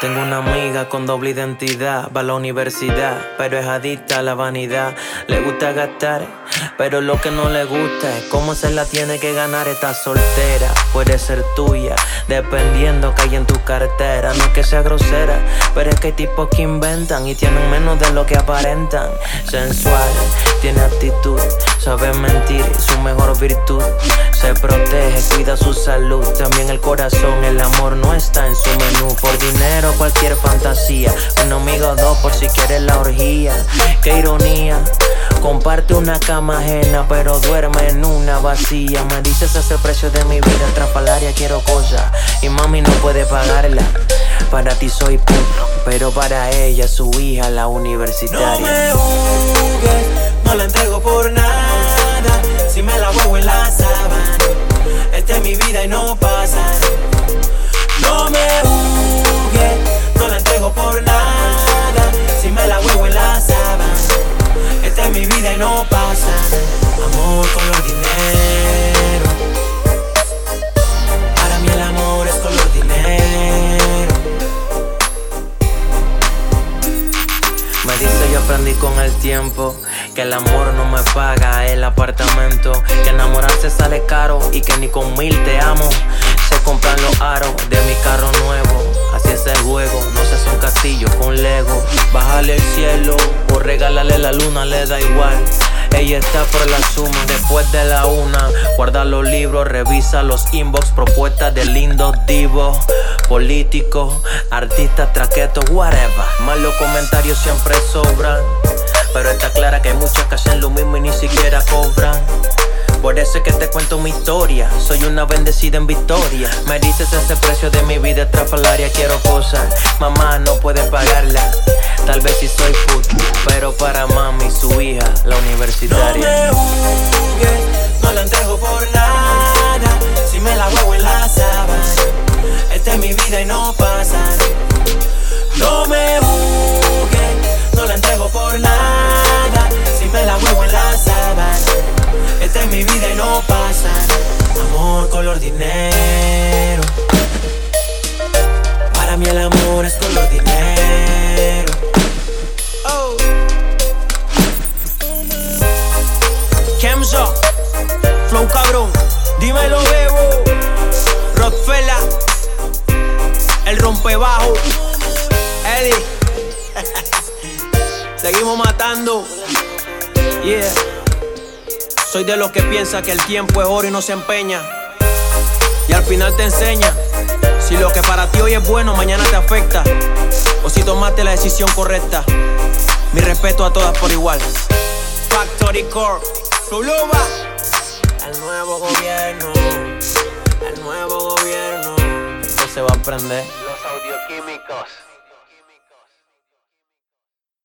Tengo una amiga con doble identidad, va a la universidad, pero es adicta a la vanidad. Le gusta gastar, pero lo que no le gusta es cómo se la tiene que ganar. Está soltera, puede ser tuya, dependiendo que hay en tu cartera. No es que sea grosera, pero es que hay tipos que inventan y tienen menos de lo que aparentan. Sensual, tiene actitud, sabe mentir, su mejor virtud. Se protege, cuida su salud, también el corazón, el amor no está en su menú. Por dinero cualquier fantasía. Un amigo dos por si quieres la orgía. Qué ironía. Comparte una cama ajena, pero duerme en una vacía. Me dices ese precio de mi vida, trapalaria quiero cosas. Y mami no puede pagarla. Para ti soy puto, pero para ella, su hija, la universitaria. No me juzgues, no la entrego por nada. Si me la huevo en la sábana, esta es mi vida y no pasa. No me juzgues, no la entrego por nada. Color dinero. Para mí el amor es color dinero. Me dice yo aprendí con el tiempo que el amor no me paga el apartamento, que enamorarse sale caro y que ni con mil te amo se compran los aros de mi carro nuevo. Así es el juego, no se hace un castillo con Lego. Bájale el cielo o regalarle la luna, le da igual. Ella está por la suma después de la una. Guarda los libros, revisa los inbox, propuestas de lindos divos, políticos, artistas, traquetos, whatever. Más los comentarios siempre sobran. Pero está clara que hay muchas que hacen lo mismo y ni siquiera cobran. Por eso es que te cuento mi historia. Soy una bendecida en victoria. Me dices ese precio de mi vida estrafalaria. Quiero cosas, mamá no puede pagarla. Tal vez si soy food, pero para mami, su hija, la No universitaria. me juzgues, no la entrego por nada. Si me la huevo en la sábana, esta es mi vida y no pasa. No me juzgues, seguimos matando, yeah. Soy de los que piensa que el tiempo es oro y no se empeña, y al final te enseña si lo que para ti hoy es bueno mañana te afecta, o si tomaste la decisión correcta. Mi respeto a todas por igual. Factory Core, Fluluba. El nuevo gobierno, el nuevo gobierno. Esto se va a aprender. Los audioquímicos.